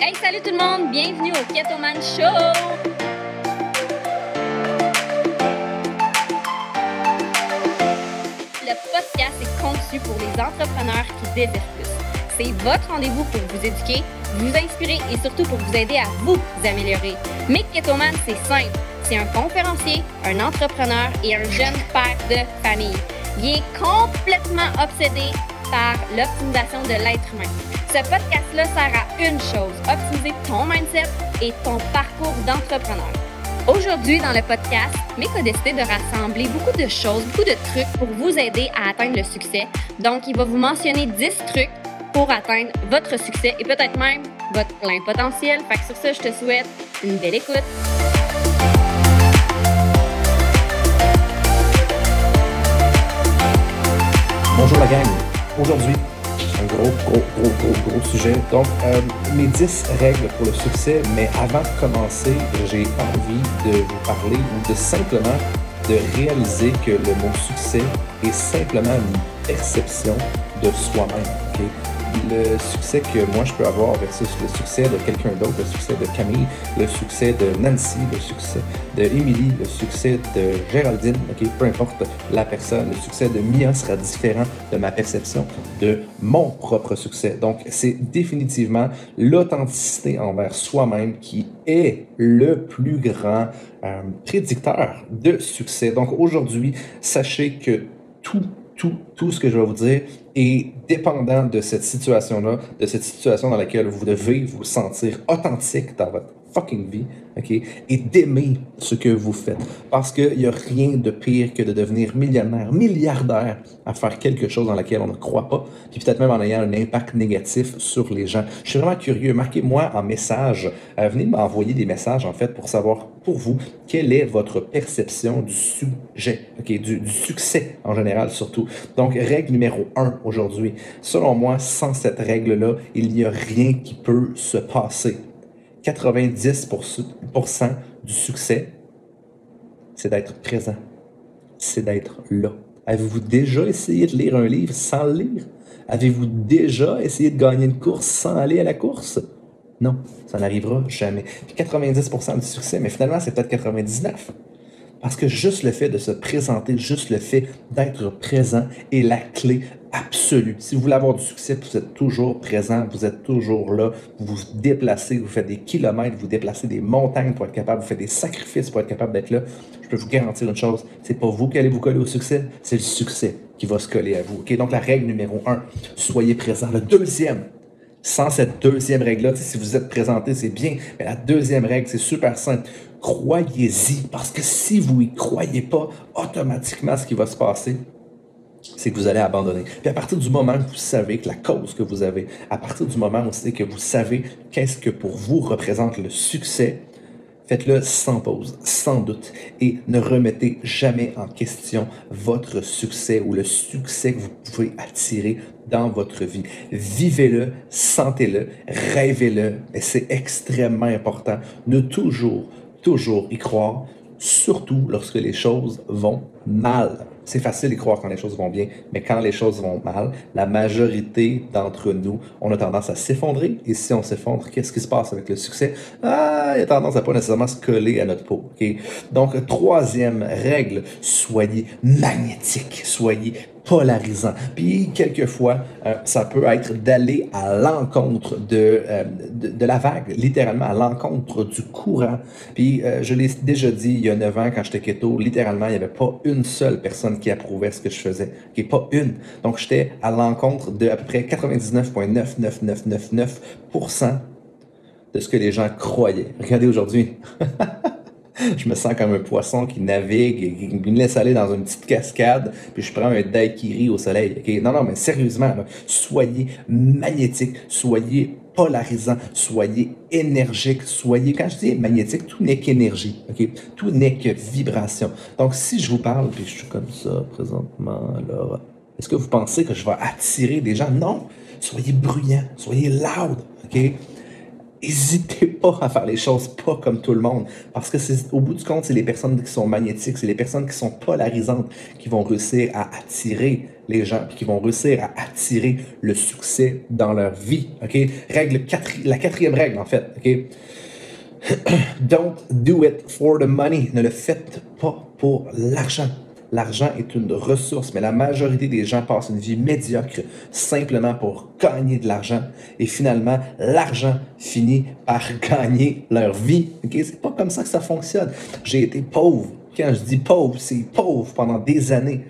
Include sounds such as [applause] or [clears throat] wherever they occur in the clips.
Hey, salut tout le monde, bienvenue au Ketoman Show! Le podcast est conçu pour les entrepreneurs qui désirent plus. C'est votre rendez-vous pour vous éduquer, vous inspirer et surtout pour vous aider à vous améliorer. Mick Ketoman, c'est simple. C'est un conférencier, un entrepreneur et un jeune père de famille. Il est complètement obsédé par l'optimisation de l'être humain. Ce podcast-là sert à une chose, optimiser ton mindset et ton parcours d'entrepreneur. Aujourd'hui, dans le podcast, Mick a décidé de rassembler beaucoup de choses, beaucoup de trucs pour vous aider à atteindre le succès. Donc, il va vous mentionner 10 trucs pour atteindre votre succès et peut-être même votre plein potentiel. Fait que sur ça, je te souhaite une belle écoute. Bonjour la gang. Aujourd'hui, un gros, gros, gros, gros, gros sujet. Donc, euh, mes 10 règles pour le succès, mais avant de commencer, j'ai envie de vous parler ou de simplement de réaliser que le mot succès est simplement une perception de soi-même. Le succès que moi je peux avoir versus le succès de quelqu'un d'autre, le succès de Camille, le succès de Nancy, le succès de Emily, le succès de Géraldine, ok, peu importe la personne, le succès de Mia sera différent de ma perception de mon propre succès. Donc, c'est définitivement l'authenticité envers soi-même qui est le plus grand euh, prédicteur de succès. Donc, aujourd'hui, sachez que tout tout, tout ce que je vais vous dire. Est dépendant de cette situation-là, de cette situation dans laquelle vous devez vous sentir authentique dans votre fucking vie, OK? Et d'aimer ce que vous faites. Parce qu'il n'y a rien de pire que de devenir millionnaire, milliardaire à faire quelque chose dans laquelle on ne croit pas, puis peut-être même en ayant un impact négatif sur les gens. Je suis vraiment curieux. Marquez-moi en message. Euh, venez m'envoyer des messages, en fait, pour savoir, pour vous, quelle est votre perception du sujet, OK? Du, du succès en général, surtout. Donc, règle numéro un aujourd'hui. Selon moi, sans cette règle-là, il n'y a rien qui peut se passer. 90% du succès, c'est d'être présent, c'est d'être là. Avez-vous déjà essayé de lire un livre sans le lire? Avez-vous déjà essayé de gagner une course sans aller à la course? Non, ça n'arrivera jamais. Puis 90% du succès, mais finalement, c'est peut-être 99%. Parce que juste le fait de se présenter, juste le fait d'être présent est la clé absolue. Si vous voulez avoir du succès, vous êtes toujours présent, vous êtes toujours là, vous vous déplacez, vous faites des kilomètres, vous déplacez des montagnes pour être capable, vous faites des sacrifices pour être capable d'être là. Je peux vous garantir une chose, c'est pas vous qui allez vous coller au succès, c'est le succès qui va se coller à vous. Donc la règle numéro un, soyez présent. Le deuxième, sans cette deuxième règle-là, si vous êtes présenté, c'est bien, mais la deuxième règle, c'est super simple croyez-y, parce que si vous y croyez pas, automatiquement, ce qui va se passer, c'est que vous allez abandonner. Puis à partir du moment que vous savez que la cause que vous avez, à partir du moment où c'est que vous savez qu'est-ce que pour vous représente le succès, faites-le sans pause, sans doute, et ne remettez jamais en question votre succès ou le succès que vous pouvez attirer dans votre vie. Vivez-le, sentez-le, rêvez-le, et c'est extrêmement important. Ne toujours toujours y croire, surtout lorsque les choses vont mal. C'est facile d'y croire quand les choses vont bien, mais quand les choses vont mal, la majorité d'entre nous, on a tendance à s'effondrer. Et si on s'effondre, qu'est-ce qui se passe avec le succès? Ah, il a tendance à pas nécessairement se coller à notre peau. Donc, troisième règle, soyez magnétique, soyez polarisant. Puis, quelquefois, euh, ça peut être d'aller à l'encontre de, euh, de, de, la vague, littéralement à l'encontre du courant. Puis, euh, je l'ai déjà dit il y a 9 ans, quand j'étais keto, littéralement, il n'y avait pas une seule personne qui approuvait ce que je faisais. Okay, pas une. Donc, j'étais à l'encontre de à peu près 99,99999% de ce que les gens croyaient. Regardez aujourd'hui. [laughs] je me sens comme un poisson qui navigue et qui me laisse aller dans une petite cascade, puis je prends un daiquiri au soleil. Okay? Non, non, mais sérieusement, soyez magnétique, soyez polarisant, soyez énergique, soyez, quand je dis magnétique, tout n'est qu'énergie, ok? Tout n'est que vibration. Donc, si je vous parle, puis je suis comme ça présentement, là, est-ce que vous pensez que je vais attirer des gens? Non! Soyez bruyant, soyez loud, ok? N'hésitez pas à faire les choses pas comme tout le monde. Parce que c'est, au bout du compte, c'est les personnes qui sont magnétiques, c'est les personnes qui sont polarisantes qui vont réussir à attirer les gens, puis qui vont réussir à attirer le succès dans leur vie. OK? Règle la quatrième règle, en fait. OK? [clears throat] Don't do it for the money. Ne le faites pas pour l'argent. L'argent est une ressource, mais la majorité des gens passent une vie médiocre simplement pour gagner de l'argent. Et finalement, l'argent finit par [laughs] gagner leur vie. Okay? C'est pas comme ça que ça fonctionne. J'ai été pauvre. Quand je dis pauvre, c'est pauvre pendant des années.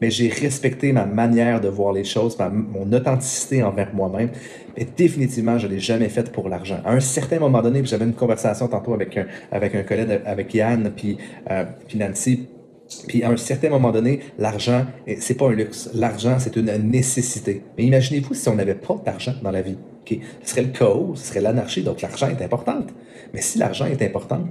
Mais j'ai respecté ma manière de voir les choses, mon authenticité envers moi-même. Mais définitivement, je ne l'ai jamais faite pour l'argent. À un certain moment donné, j'avais une conversation tantôt avec un, avec un collègue, avec Yann, puis, euh, puis Nancy, puis à un certain moment donné, l'argent, c'est pas un luxe. L'argent, c'est une nécessité. Mais imaginez-vous si on n'avait pas d'argent dans la vie. Ce serait le chaos, ce serait l'anarchie, donc l'argent est important. Mais si l'argent est important,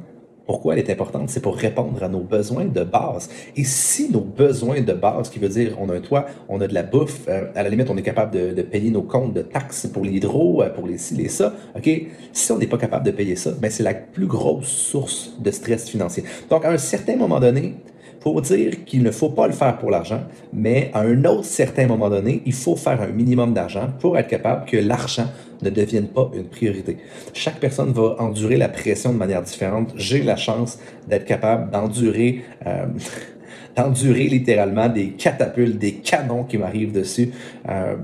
pourquoi elle est importante? C'est pour répondre à nos besoins de base. Et si nos besoins de base, qui veut dire on a un toit, on a de la bouffe, euh, à la limite, on est capable de, payer nos comptes de taxes pour l'hydro, euh, pour les ci, les ça, OK? Si on n'est pas capable de payer ça, ben c'est la plus grosse source de stress financier. Donc, à un certain moment donné, pour dire qu'il ne faut pas le faire pour l'argent, mais à un autre certain moment donné, il faut faire un minimum d'argent pour être capable que l'argent ne devienne pas une priorité. Chaque personne va endurer la pression de manière différente. J'ai la chance d'être capable d'endurer euh, [laughs] d'endurer littéralement des catapultes, des canons qui m'arrivent dessus. Euh,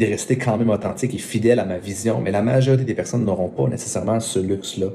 de rester quand même authentique et fidèle à ma vision. Mais la majorité des personnes n'auront pas nécessairement ce luxe-là.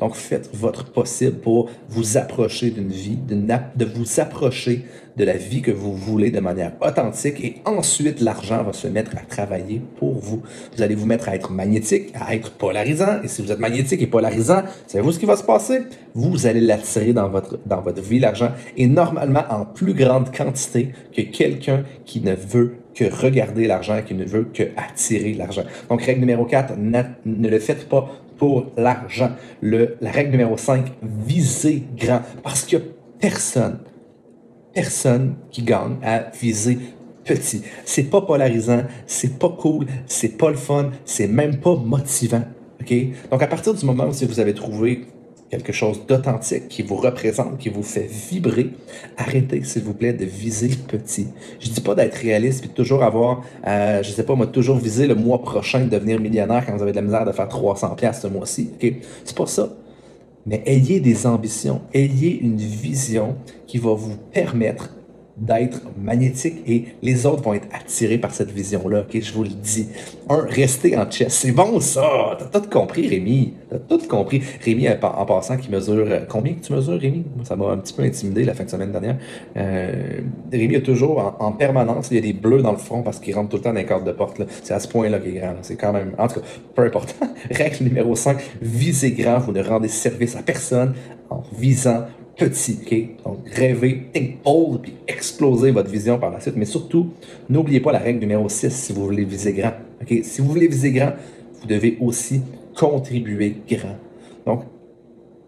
Donc, faites votre possible pour vous approcher d'une vie, de vous approcher de la vie que vous voulez de manière authentique et ensuite l'argent va se mettre à travailler pour vous. Vous allez vous mettre à être magnétique, à être polarisant et si vous êtes magnétique et polarisant, savez-vous ce qui va se passer? Vous allez l'attirer dans votre, dans votre vie, l'argent, et normalement en plus grande quantité que quelqu'un qui ne veut que regarder l'argent, qui ne veut que attirer l'argent. Donc, règle numéro 4, ne le faites pas pour l'argent. La règle numéro 5, visez grand. Parce que personne, personne qui gagne à viser petit. C'est pas polarisant, c'est pas cool, c'est pas le fun, c'est même pas motivant. OK? Donc, à partir du moment où vous avez trouvé quelque chose d'authentique qui vous représente, qui vous fait vibrer, arrêtez, s'il vous plaît, de viser petit. Je dis pas d'être réaliste et toujours avoir, euh, je sais pas, moi, toujours viser le mois prochain de devenir millionnaire quand vous avez de la misère de faire 300 pièces ce mois-ci. OK? C'est pas ça. Mais ayez des ambitions, ayez une vision qui va vous permettre d'être magnétique et les autres vont être attirés par cette vision-là, ok? Je vous le dis. Un, restez en chess. C'est bon ça! T'as tout compris, Rémi. T'as tout compris. Rémi, en passant, qui mesure. Euh, combien que tu mesures, Rémi? Ça m'a un petit peu intimidé la fin de semaine dernière. Euh, Rémi a toujours, en, permanence, il y a des bleus dans le front parce qu'il rentre tout le temps dans les cadres de porte. C'est à ce point-là qu'il est grand. C'est quand même. En tout cas, peu important. [laughs] Règle numéro 5, visez grand. Vous ne rendez service à personne en visant petit, OK? Donc, rêvez, think bold, puis explosez votre vision par la suite. Mais surtout, n'oubliez pas la règle numéro 6 si vous voulez viser grand. OK? Si vous voulez viser grand, vous devez aussi contribuer grand. Donc,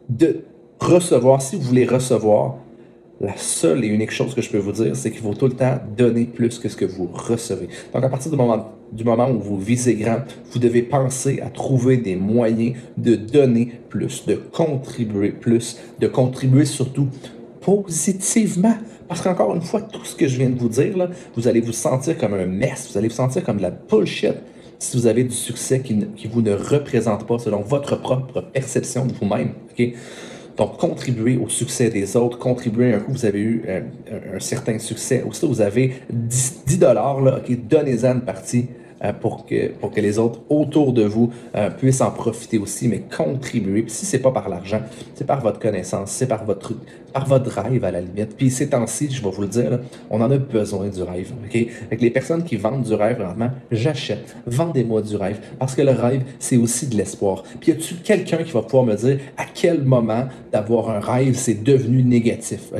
de recevoir, si vous voulez recevoir, la seule et unique chose que je peux vous dire, c'est qu'il faut tout le temps donner plus que ce que vous recevez. Donc, à partir du moment, du moment où vous visez grand, vous devez penser à trouver des moyens de donner plus, de contribuer plus, de contribuer surtout positivement. Parce qu'encore une fois, tout ce que je viens de vous dire, là, vous allez vous sentir comme un mess, vous allez vous sentir comme de la bullshit si vous avez du succès qui, vous ne représente pas selon votre propre perception de vous-même. Okay? Donc, contribuer au succès des autres, contribuer, un coup, vous avez eu euh, un, certain succès. Aussi, vous avez 10, dollars, là, OK, donnez-en une partie pour, que, pour que les autres autour de vous euh, puissent en profiter aussi, mais contribuer. Puis si c'est pas par l'argent, c'est par votre connaissance, c'est par votre, par votre rêve à la limite. Puis ces temps-ci, je vais vous le dire, on en a besoin du rêve. ok? Avec les personnes qui vendent du rêve, vraiment, j'achète. Vendez-moi du rêve. Parce que le rêve, c'est aussi de l'espoir. Puis y a-tu quelqu'un qui va pouvoir me dire à quel moment d'avoir un rêve, c'est devenu négatif?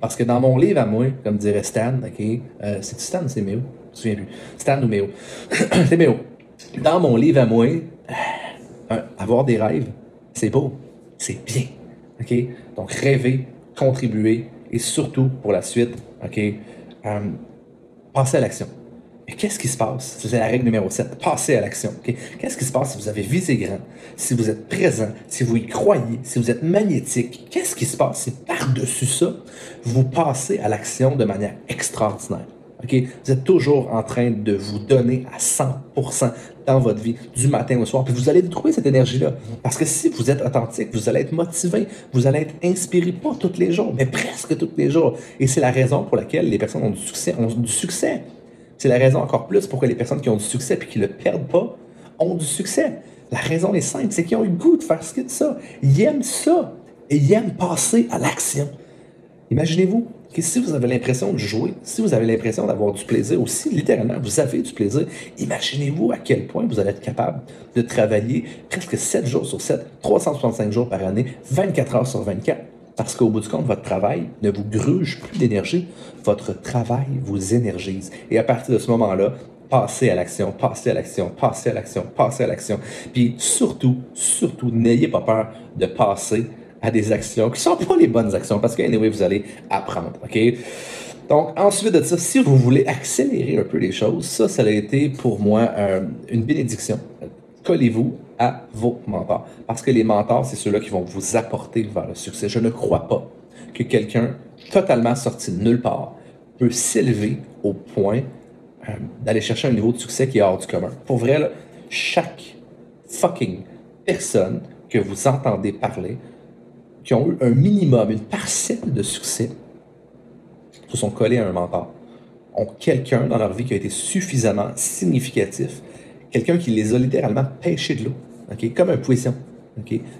Parce que dans mon livre à moi, comme dirait Stan, ok euh, c'est Stan, c'est mieux me souviens plus. Stan ou Méo. c'est Méo. Dans mon livre à moi, euh, avoir des rêves, c'est beau, c'est bien. OK? Donc, rêver, contribuer et surtout, pour la suite, OK, euh, passer à l'action. Mais qu'est-ce qui se passe? C'est la règle numéro 7. Passez à l'action. Qu'est-ce qui se passe si vous avez visé grand, si vous êtes présent, si vous y croyez, si vous êtes magnétique? Qu'est-ce qui se passe? Si par-dessus ça, vous passez à l'action de manière extraordinaire? Vous êtes toujours en train de vous donner à 100% dans votre vie, du matin au soir. Puis vous allez trouver cette énergie-là. Parce que si vous êtes authentique, vous allez être motivé, vous allez être inspiré, pas tous les jours, mais presque tous les jours. Et c'est la raison pour laquelle les personnes ont du succès. Ont du succès. C'est la raison encore plus pourquoi les personnes qui ont du succès et qui ne le perdent pas ont du succès. La raison est simple, c'est qu'ils ont eu le goût de faire ce de ça. Ils aiment ça et ils aiment passer à l'action. Imaginez-vous si vous avez l'impression de jouer, si vous avez l'impression d'avoir du plaisir aussi, littéralement, vous avez du plaisir, imaginez-vous à quel point vous allez être capable de travailler presque 7 jours sur 7, 365 jours par année, 24 heures sur 24 parce qu'au bout du compte, votre travail ne vous gruge plus d'énergie. Votre travail vous énergise. Et à partir de ce moment-là, passez à l'action, passez à l'action, passez à l'action, passez à l'action. Puis surtout, surtout, n'ayez pas peur de passer à des actions qui ne sont pas les bonnes actions parce qu'anyway, vous allez apprendre. OK? Donc, ensuite de ça, si vous voulez accélérer un peu les choses, ça, ça a été pour moi euh, une bénédiction. Collez-vous à vos mentors. Parce que les mentors, c'est ceux-là qui vont vous apporter vers le succès. Je ne crois pas que quelqu'un totalement sorti de nulle part peut s'élever au point euh, d'aller chercher un niveau de succès qui est hors du commun. Pour vrai, chaque fucking personne que vous entendez parler, qui ont eu un minimum, une parcelle de succès, se sont collés à un mentor, ont quelqu'un dans leur vie qui a été suffisamment significatif, quelqu'un qui les a littéralement pêchés de l'eau comme un poisson.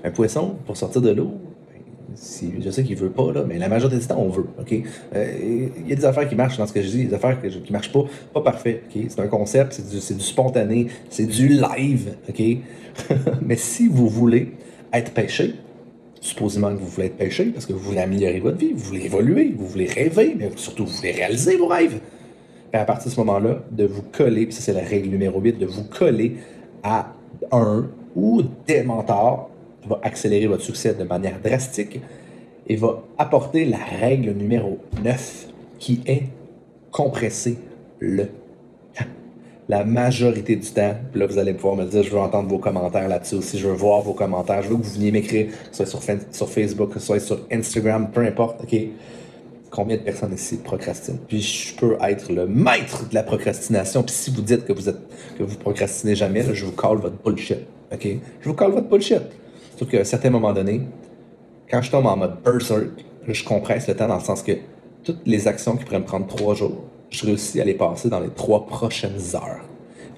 Un poisson, pour sortir de l'eau, si, je sais qu'il veut pas, là, mais la majorité du temps, on veut. euh, Il y a des affaires qui marchent dans ce que je dis, des affaires qui ne marchent pas, pas parfait. C'est un concept, c'est du, spontané, c'est du live. ok? [laughs] Mais si vous voulez être pêché, supposément que vous voulez être pêché parce que vous voulez améliorer votre vie, vous voulez évoluer, vous voulez rêver, mais surtout vous voulez réaliser vos rêves. À partir de ce moment-là, de vous coller, puis ça c'est la règle numéro 8, de vous coller à un ou des mentors va accélérer votre succès de manière drastique et va apporter la règle numéro 9 qui est compresser le. La majorité du temps, là vous allez pouvoir me dire, je veux entendre vos commentaires là-dessus aussi, je veux voir vos commentaires, je veux que vous veniez m'écrire, soit sur, Facebook, soit sur Instagram, peu importe, ok? Combien de personnes ici procrastinent? Puis je peux être le maître de la procrastination, puis si vous dites que vous êtes que vous procrastinez jamais, je vous call votre bullshit. OK? Je vous colle votre bullshit. Sauf qu'à un certain moment donné, quand je tombe en mode berserk, je compresse le temps dans le sens que toutes les actions qui pourraient me prendre trois jours, je réussis à les passer dans les trois prochaines heures.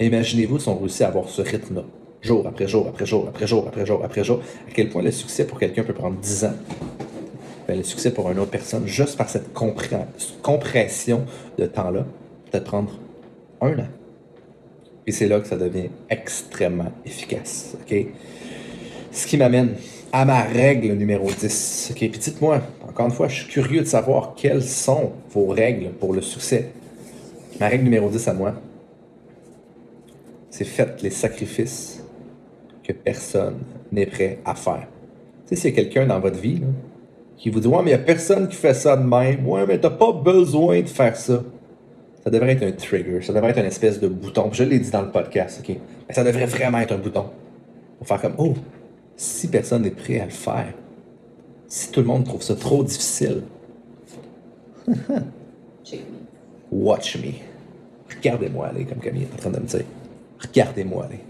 Imaginez-vous si on réussit à avoir ce rythme-là, jour après jour, après jour, après jour, après jour, après jour, à quel point le succès pour quelqu'un peut prendre dix ans? Ben, le succès pour une autre personne, juste par cette compression de temps-là, peut-être prendre un an. Et c'est là que ça devient extrêmement efficace. OK? Ce qui m'amène à ma règle numéro 10. OK? Puis dites-moi, encore une fois, je suis curieux de savoir quelles sont vos règles pour le succès. Ma règle numéro 10 à moi, c'est faites les sacrifices que personne n'est prêt à faire. Tu sais, s'il y a quelqu'un dans votre vie qui vous dit Ouais, mais il n'y a personne qui fait ça de même. Ouais, mais tu n'as pas besoin de faire ça ça devrait être un trigger, ça devrait être une espèce de bouton. Je l'ai dit dans le podcast, OK? Mais ça devrait vraiment être un bouton. Pour faire comme, oh, si personne n'est prêt à le faire, si tout le monde trouve ça trop difficile, watch me. Regardez-moi aller, comme Camille est en train de me dire. Regardez-moi aller.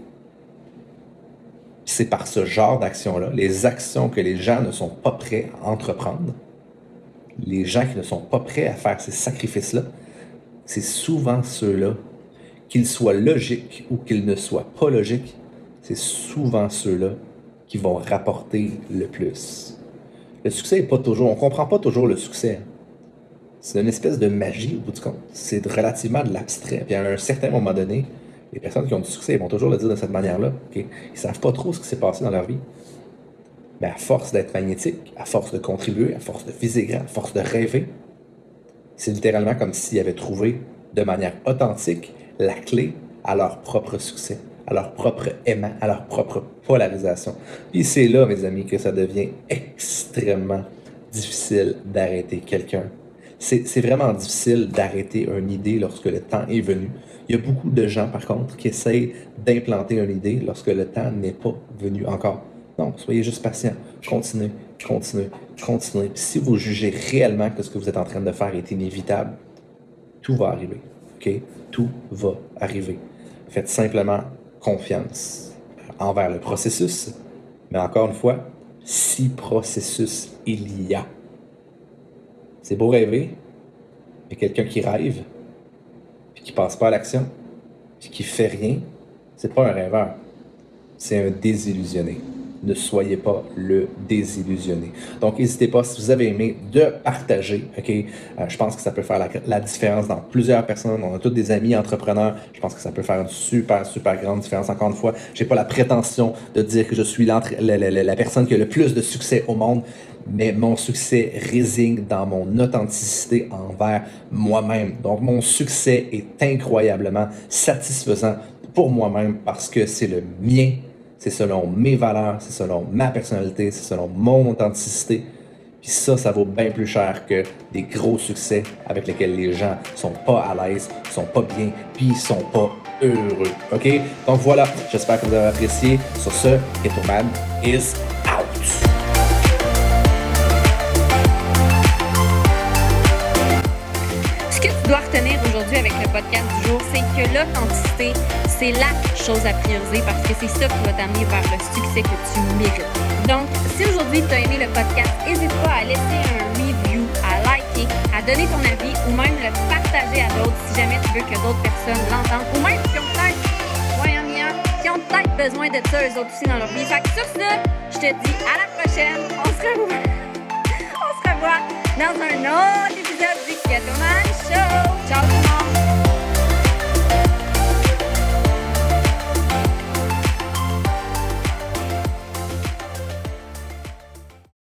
C'est par ce genre d'action-là, les actions que les gens ne sont pas prêts à entreprendre, les gens qui ne sont pas prêts à faire ces sacrifices-là, c'est souvent ceux-là, qu'ils soient logiques ou qu'ils ne soient pas logiques, c'est souvent ceux-là qui vont rapporter le plus. Le succès n'est pas toujours, on ne comprend pas toujours le succès. C'est une espèce de magie au bout du compte. C'est relativement de l'abstrait. Puis à un certain moment donné, les personnes qui ont du succès vont toujours le dire de cette manière-là. Ils ne savent pas trop ce qui s'est passé dans leur vie. Mais à force d'être magnétique, à force de contribuer, à force de viser grand, à force de rêver, c'est littéralement comme s'ils avaient trouvé de manière authentique la clé à leur propre succès, à leur propre aimant, à leur propre polarisation. Puis c'est là, mes amis, que ça devient extrêmement difficile d'arrêter quelqu'un. C'est vraiment difficile d'arrêter une idée lorsque le temps est venu, Il y a beaucoup de gens, par contre, qui essayent d'implanter une idée lorsque le temps n'est pas venu encore. Non, soyez juste patient. Continuez, continuez, continuez. Si vous jugez réellement que ce que vous êtes en train de faire est inévitable, tout va arriver. OK? Tout va arriver. Faites simplement confiance envers le processus. Mais encore une fois, si processus il y a. C'est beau rêver, mais quelqu'un qui rêve, puis qui passe pas à l'action, puis qui fait rien, c'est pas un rêveur, c'est un désillusionné ne soyez pas le désillusionné. Donc, n'hésitez pas, si vous avez aimé, de partager. OK? Euh, je pense que ça peut faire la, différence dans plusieurs personnes. On a tous des amis entrepreneurs. Je pense que ça peut faire une super, super grande différence. Encore une fois, j'ai pas la prétention de dire que je suis la, la, personne qui a le plus de succès au monde, mais mon succès réside dans mon authenticité envers moi-même. Donc, mon succès est incroyablement satisfaisant pour moi-même parce que c'est le mien c'est selon mes valeurs, c'est selon ma personnalité, c'est selon mon authenticité. Puis ça, ça vaut bien plus cher que des gros succès avec lesquels les gens sont pas à l'aise, sont pas bien, puis sont pas heureux. OK? Donc voilà, j'espère que vous avez apprécié. Sur ce, Ghetto is out. Ce que tu dois retenir aujourd'hui avec le podcast du jour, c'est que l'authenticité, c'est la chose à prioriser parce que c'est ça qui va t'amener vers le succès que tu mérites. Donc, si aujourd'hui tu as aimé le podcast, n'hésite pas à laisser un review, à liker, à donner ton avis ou même le partager à d'autres si jamais tu veux que d'autres personnes l'entendent ou même ont peut-être, qui ont peut-être besoin de ça eux autres aussi dans leur vie. Fait que sur ce, je te dis à la prochaine. On se revoit. [laughs] On se revoit dans un autre épisode du Man Show. Ciao!